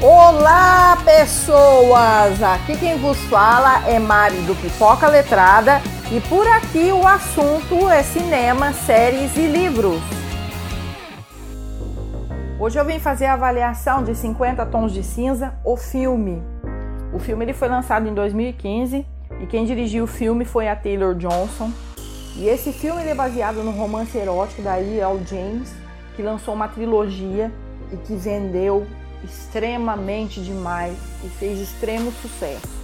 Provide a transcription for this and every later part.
Olá, pessoas! Aqui quem vos fala é Mari do Pipoca Letrada e por aqui o assunto é cinema, séries e livros. Hoje eu vim fazer a avaliação de 50 Tons de Cinza, o filme. O filme ele foi lançado em 2015 e quem dirigiu o filme foi a Taylor Johnson. E esse filme é baseado no romance erótico da E.L. James, que lançou uma trilogia e que vendeu extremamente demais e fez extremo sucesso.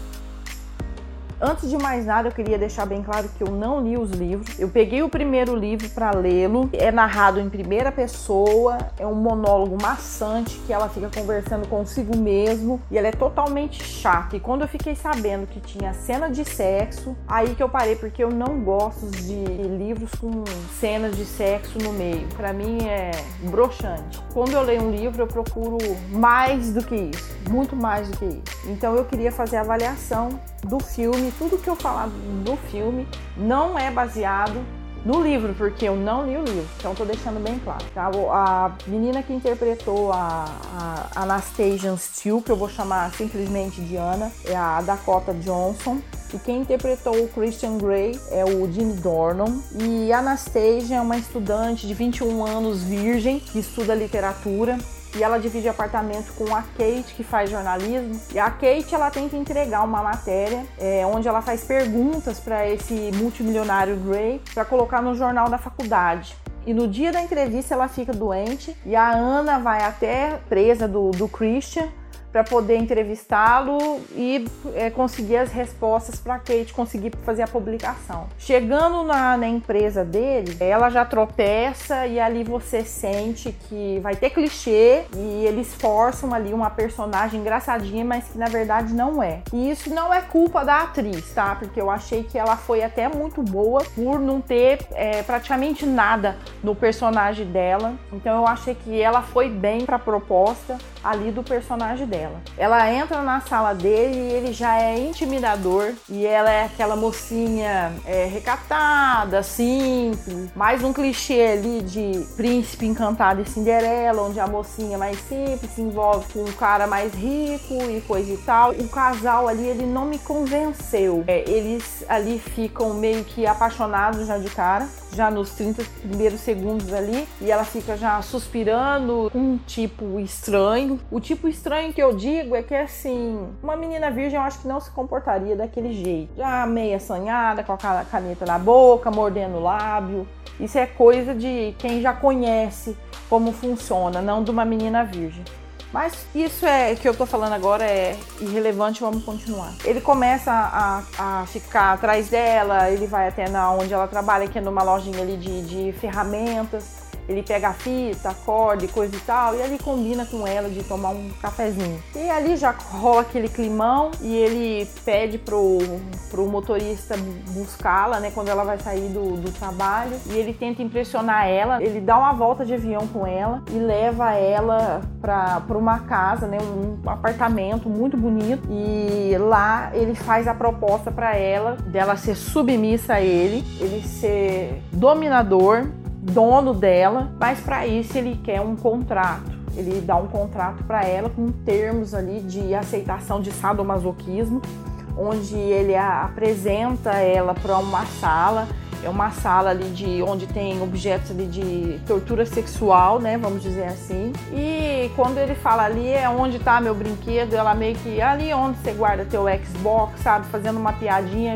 Antes de mais nada, eu queria deixar bem claro que eu não li os livros. Eu peguei o primeiro livro para lê-lo. É narrado em primeira pessoa, é um monólogo maçante que ela fica conversando consigo mesmo e ela é totalmente chata. E quando eu fiquei sabendo que tinha cena de sexo, aí que eu parei porque eu não gosto de livros com cenas de sexo no meio. Para mim é broxante. Quando eu leio um livro, eu procuro mais do que isso, muito mais do que isso. Então eu queria fazer a avaliação do filme, tudo que eu falar do filme não é baseado no livro, porque eu não li o livro, então tô deixando bem claro. Tá? A menina que interpretou a, a Anastasia Steele, que eu vou chamar simplesmente de Ana, é a Dakota Johnson. E quem interpretou o Christian Grey é o Jimmy Dornan. E Anastasia é uma estudante de 21 anos, virgem, que estuda literatura e ela divide apartamento com a Kate, que faz jornalismo. E a Kate ela tem que entregar uma matéria é, onde ela faz perguntas para esse multimilionário Gray para colocar no jornal da faculdade. E no dia da entrevista ela fica doente e a Ana vai até presa do, do Christian para poder entrevistá-lo e é, conseguir as respostas para Kate conseguir fazer a publicação. Chegando na, na, empresa dele, ela já tropeça e ali você sente que vai ter clichê e eles forçam ali uma personagem engraçadinha, mas que na verdade não é. E isso não é culpa da atriz, tá? Porque eu achei que ela foi até muito boa por não ter é, praticamente nada no personagem dela. Então eu achei que ela foi bem para a proposta ali do personagem dela dela. Ela entra na sala dele e ele já é intimidador e ela é aquela mocinha é, recatada, simples, mais um clichê ali de príncipe encantado e Cinderela, onde a mocinha mais simples se envolve com um cara mais rico e coisa e tal. O casal ali, ele não me convenceu. É, eles ali ficam meio que apaixonados já de cara já nos 30 primeiros segundos ali, e ela fica já suspirando um tipo estranho. O tipo estranho que eu digo é que assim, uma menina virgem eu acho que não se comportaria daquele jeito. Já meia assanhada, com a caneta na boca, mordendo o lábio. Isso é coisa de quem já conhece como funciona, não de uma menina virgem. Mas isso é que eu tô falando agora é irrelevante, vamos continuar. Ele começa a, a ficar atrás dela, ele vai até na onde ela trabalha, que é numa lojinha ali de, de ferramentas ele pega a fita, a corda e coisa e tal, e ali combina com ela de tomar um cafezinho. E ali já rola aquele climão e ele pede pro, pro motorista buscá-la, né, quando ela vai sair do, do trabalho, e ele tenta impressionar ela, ele dá uma volta de avião com ela e leva ela para uma casa, né, um apartamento muito bonito, e lá ele faz a proposta para ela dela ser submissa a ele, ele ser dominador dono dela, mas para isso ele quer um contrato. Ele dá um contrato para ela com termos ali de aceitação de sadomasoquismo, onde ele apresenta ela para uma sala é uma sala ali de onde tem objetos ali de tortura sexual, né, vamos dizer assim. E quando ele fala ali é onde tá meu brinquedo, ela meio que ali onde você guarda teu Xbox, sabe, fazendo uma piadinha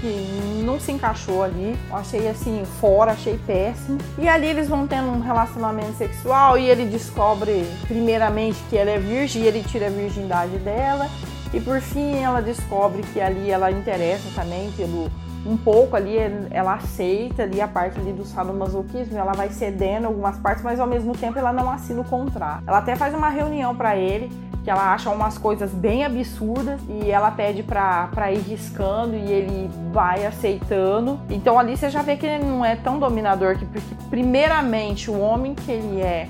que não se encaixou ali. Achei assim fora, achei péssimo. E ali eles vão tendo um relacionamento sexual e ele descobre primeiramente que ela é virgem e ele tira a virgindade dela. E por fim ela descobre que ali ela interessa também pelo um pouco ali, ela aceita ali a parte ali do sadomasoquismo, ela vai cedendo algumas partes, mas ao mesmo tempo ela não assina o contrato. Ela até faz uma reunião para ele, que ela acha umas coisas bem absurdas e ela pede pra, pra ir riscando e ele vai aceitando. Então ali você já vê que ele não é tão dominador, que, porque primeiramente o homem que ele é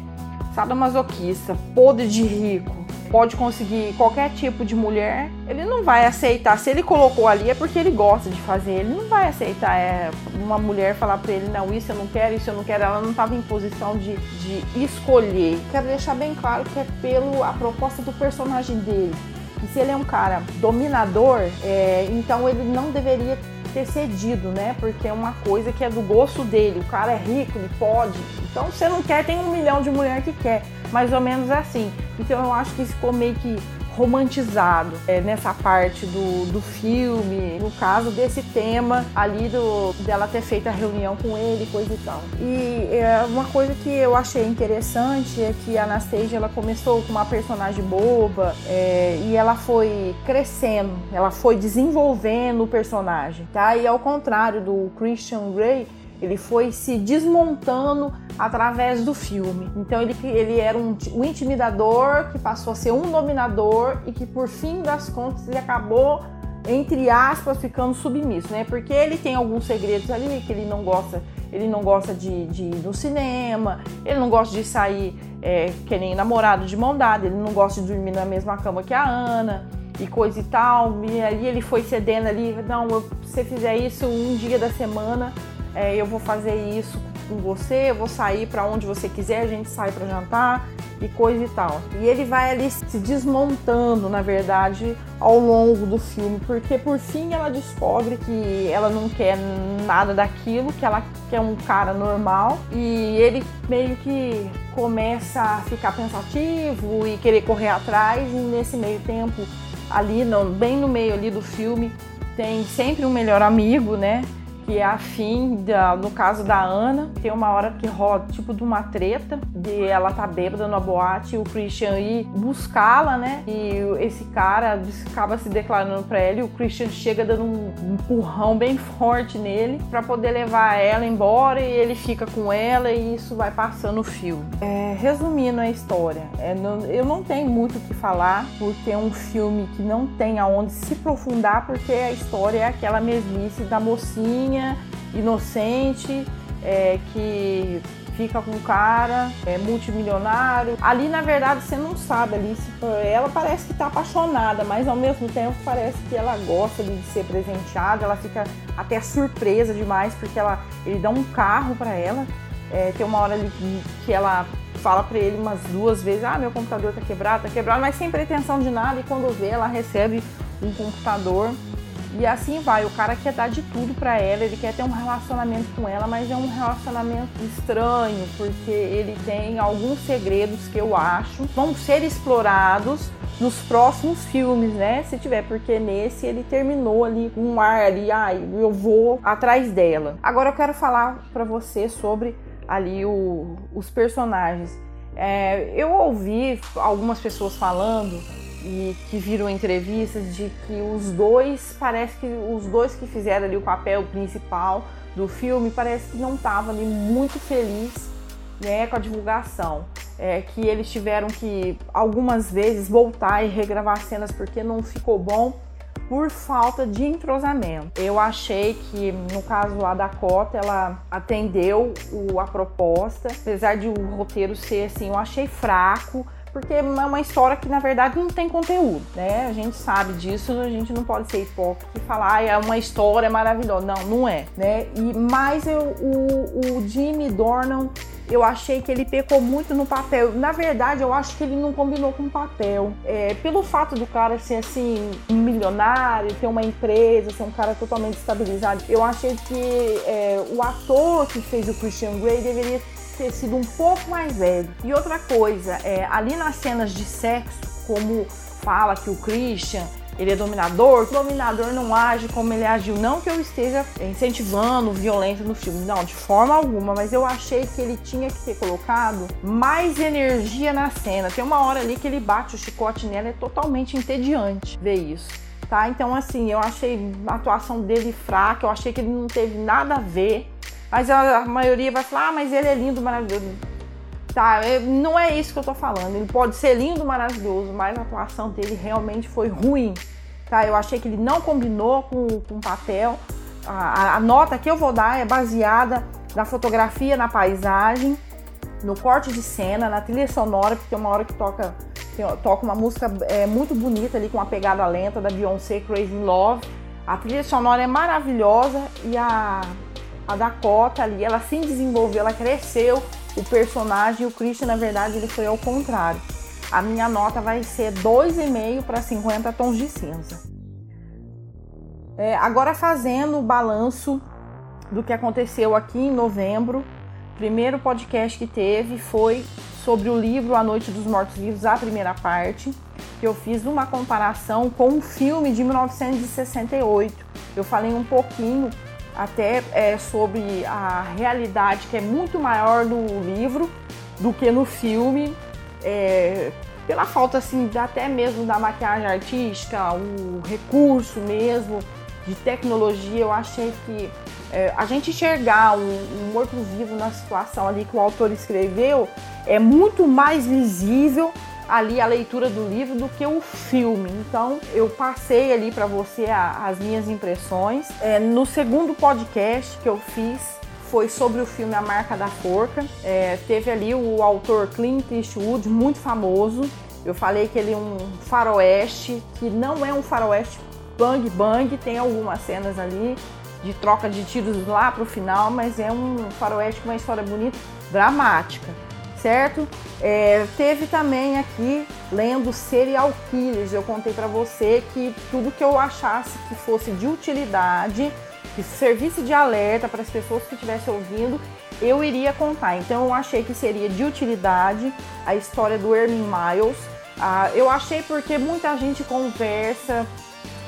sadomasoquista, podre de rico, pode conseguir qualquer tipo de mulher, ele não vai aceitar. Se ele colocou ali é porque ele gosta de fazer. Ele não vai aceitar é, uma mulher falar para ele, não, isso eu não quero, isso eu não quero. Ela não estava em posição de, de escolher. Quero deixar bem claro que é pelo a proposta do personagem dele. E se ele é um cara dominador, é, então ele não deveria ter cedido, né? Porque é uma coisa que é do gosto dele. O cara é rico, ele pode. Então você não quer, tem um milhão de mulher que quer. Mais ou menos assim. Então eu acho que ficou meio que romantizado é, nessa parte do, do filme, no caso desse tema ali do, dela ter feito a reunião com ele, coisa e tal. E é, uma coisa que eu achei interessante é que a Anastasia ela começou com uma personagem boba é, e ela foi crescendo, ela foi desenvolvendo o personagem, tá? E ao contrário do Christian Grey, ele foi se desmontando através do filme. Então ele, ele era um, um, intimidador que passou a ser um dominador e que por fim das contas ele acabou entre aspas ficando submisso, né? Porque ele tem alguns segredos ali que ele não gosta, ele não gosta de, de ir no cinema, ele não gosta de sair é, que nem namorado de mão dada, ele não gosta de dormir na mesma cama que a Ana e coisa e tal. E ali ele foi cedendo ali, não, se você fizer isso um dia da semana, é, eu vou fazer isso com você, eu vou sair para onde você quiser, a gente sai para jantar e coisa e tal. E ele vai ali se desmontando, na verdade, ao longo do filme, porque por fim ela descobre que ela não quer nada daquilo, que ela quer um cara normal e ele meio que começa a ficar pensativo e querer correr atrás e nesse meio tempo ali, no, bem no meio ali do filme, tem sempre um melhor amigo, né? Que é afim, da, no caso da Ana, tem uma hora que rola tipo de uma treta, de ela tá bêbada na boate e o Christian ir buscá-la, né? E esse cara acaba se declarando pra ela e o Christian chega dando um empurrão bem forte nele para poder levar ela embora e ele fica com ela e isso vai passando o filme. É, resumindo a história, é, não, eu não tenho muito o que falar porque é um filme que não tem aonde se aprofundar porque a história é aquela mesmice da mocinha inocente, é, que fica com um cara é, multimilionário. Ali, na verdade, você não sabe ali ela parece que está apaixonada, mas ao mesmo tempo parece que ela gosta de ser presenteada. Ela fica até surpresa demais porque ela, ele dá um carro para ela. É, tem uma hora ali que ela fala para ele umas duas vezes: Ah, meu computador tá quebrado, tá quebrado, mas sem pretensão de nada. E quando vê, ela recebe um computador e assim vai, o cara quer dar de tudo para ela, ele quer ter um relacionamento com ela, mas é um relacionamento estranho, porque ele tem alguns segredos que eu acho vão ser explorados nos próximos filmes, né? Se tiver, porque nesse ele terminou ali um ar ali, ai, eu vou atrás dela. Agora eu quero falar para você sobre ali o, os personagens. É, eu ouvi algumas pessoas falando e que viram entrevistas de que os dois, parece que os dois que fizeram ali o papel principal do filme, parece que não estavam ali muito felizes né, com a divulgação. É, que eles tiveram que algumas vezes voltar e regravar cenas porque não ficou bom por falta de entrosamento. Eu achei que no caso lá da Cota ela atendeu o, a proposta, apesar de o roteiro ser assim, eu achei fraco porque é uma história que na verdade não tem conteúdo, né? A gente sabe disso, a gente não pode ser hipócrita e falar ah, é uma história maravilhosa. Não, não é, né? E mais eu, o, o Jimmy Dornan eu achei que ele pecou muito no papel. Na verdade, eu acho que ele não combinou com o papel. É, pelo fato do cara ser assim, um milionário, ter uma empresa, ser um cara totalmente estabilizado, eu achei que é, o ator que fez o Christian Grey deveria ter sido um pouco mais velho. E outra coisa, é, ali nas cenas de sexo, como fala que o Christian ele é dominador, o dominador não age como ele agiu. Não que eu esteja incentivando violência no filme, não, de forma alguma, mas eu achei que ele tinha que ter colocado mais energia na cena. Tem uma hora ali que ele bate o chicote nela, é totalmente entediante ver isso. Tá? Então, assim, eu achei a atuação dele fraca, eu achei que ele não teve nada a ver mas a, maioria vai falar, ah, mas ele é lindo, maravilhoso. Tá, é, não é isso que eu tô falando. Ele pode ser lindo, maravilhoso, mas a atuação dele realmente foi ruim. Tá, eu achei que ele não combinou com, com o papel. A, a nota que eu vou dar é baseada na fotografia, na paisagem, no corte de cena, na trilha sonora, porque é uma hora que toca toca uma música é, muito bonita ali com uma pegada lenta da Beyoncé, Crazy in Love. A trilha sonora é maravilhosa e a, a Dakota ali, ela se desenvolveu, ela cresceu o personagem. O Christian, na verdade, ele foi ao contrário. A minha nota vai ser 2,5 para 50 tons de cinza. É, agora fazendo o balanço do que aconteceu aqui em novembro, primeiro podcast que teve foi sobre o livro A Noite dos Mortos Vivos, a primeira parte, que eu fiz uma comparação com um filme de 1968. Eu falei um pouquinho até é, sobre a realidade que é muito maior no livro do que no filme, é, pela falta assim até mesmo da maquiagem artística, o recurso mesmo de tecnologia, eu achei que é, a gente enxergar um, um morto-vivo na situação ali que o autor escreveu é muito mais visível ali a leitura do livro do que o filme. Então eu passei ali para você a, as minhas impressões. É, no segundo podcast que eu fiz foi sobre o filme A Marca da Forca. É, teve ali o autor Clint Eastwood, muito famoso. Eu falei que ele é um faroeste, que não é um faroeste bang bang, tem algumas cenas ali de troca de tiros lá pro final, mas é um faroeste com uma história bonita, dramática, certo? É, teve também aqui, lendo Serial Killers, eu contei para você que tudo que eu achasse que fosse de utilidade, que servisse de alerta para as pessoas que estivessem ouvindo, eu iria contar. Então eu achei que seria de utilidade a história do Hermin Miles. Ah, eu achei porque muita gente conversa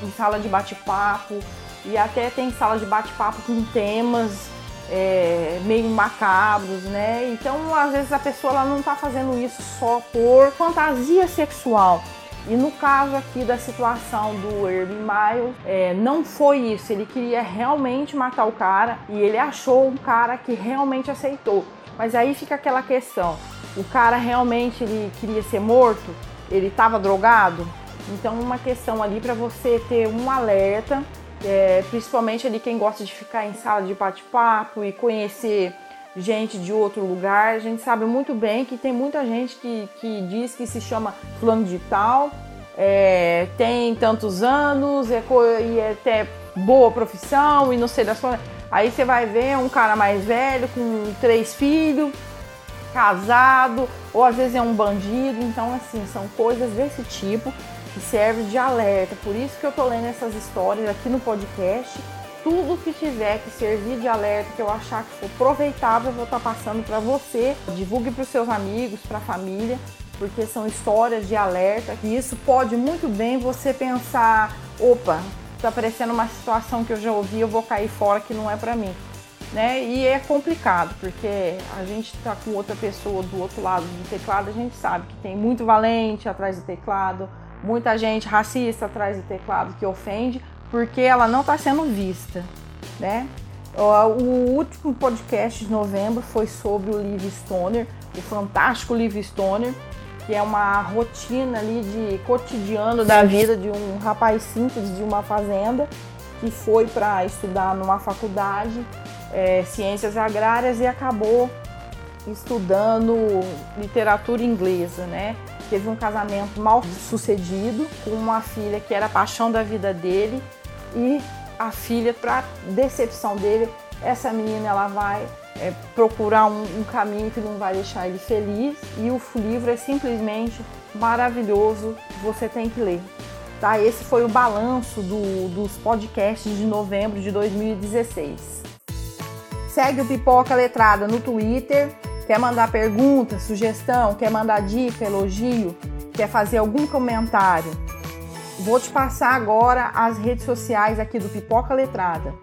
em sala de bate-papo e até tem sala de bate-papo com temas é, meio macabros, né? Então, às vezes a pessoa ela não está fazendo isso só por fantasia sexual. E no caso aqui da situação do Irving Miles, é, não foi isso. Ele queria realmente matar o cara e ele achou um cara que realmente aceitou. Mas aí fica aquela questão: o cara realmente ele queria ser morto? Ele estava drogado? Então, uma questão ali para você ter um alerta, é, principalmente ali quem gosta de ficar em sala de bate-papo e conhecer gente de outro lugar. A gente sabe muito bem que tem muita gente que, que diz que se chama fulano de tal, é, tem tantos anos é, e é até boa profissão e não sei das coisas. Aí você vai ver um cara mais velho com três filhos, casado, ou às vezes é um bandido. Então, assim, são coisas desse tipo que serve de alerta. Por isso que eu tô lendo essas histórias aqui no podcast. Tudo que tiver que servir de alerta, que eu achar que for aproveitável, eu vou estar tá passando para você. Divulgue para os seus amigos, para a família, porque são histórias de alerta. E isso pode muito bem você pensar: opa, está aparecendo uma situação que eu já ouvi, eu vou cair fora que não é para mim. Né? E é complicado, porque a gente está com outra pessoa do outro lado do teclado, a gente sabe que tem muito valente atrás do teclado, muita gente racista atrás do teclado que ofende, porque ela não está sendo vista, né? O último podcast de novembro foi sobre o Liv Stoner, o fantástico Liv Stoner, que é uma rotina ali de cotidiano da vida de um rapaz simples de uma fazenda que foi para estudar numa faculdade é, ciências agrárias e acabou estudando literatura inglesa, né? Teve um casamento mal sucedido com uma filha que era a paixão da vida dele e a filha, para decepção dele, essa menina ela vai é, procurar um, um, caminho que não vai deixar ele feliz e o livro é simplesmente maravilhoso, você tem que ler. Tá? Esse foi o balanço do, dos podcasts de novembro de 2016. Segue o Pipoca Letrada no Twitter, Quer mandar pergunta, sugestão, quer mandar dica, elogio, quer fazer algum comentário? Vou te passar agora as redes sociais aqui do Pipoca Letrada.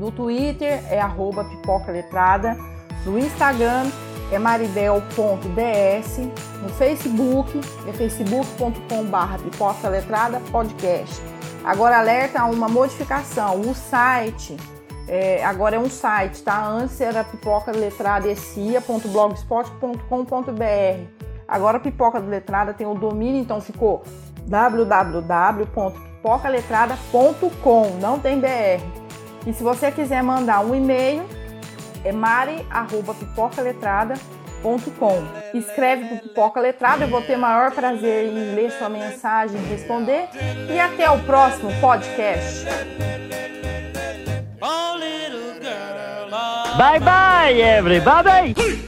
No Twitter é arroba Pipoca Letrada, no Instagram é maribel.ds, no Facebook é facebook.com.br Pipoca Letrada Podcast. Agora alerta a uma modificação, o site é, agora é um site, tá? Antes era pipoca letrada Agora a pipoca letrada tem o domínio, então ficou www.pipocaletrada.com, não tem BR. E se você quiser mandar um e-mail, é mari.pipocaletrada gmail.com. Escreve para Pipoca Letrada, eu vou ter maior prazer em ler sua mensagem, responder. E até o próximo podcast. Bye bye, everybody!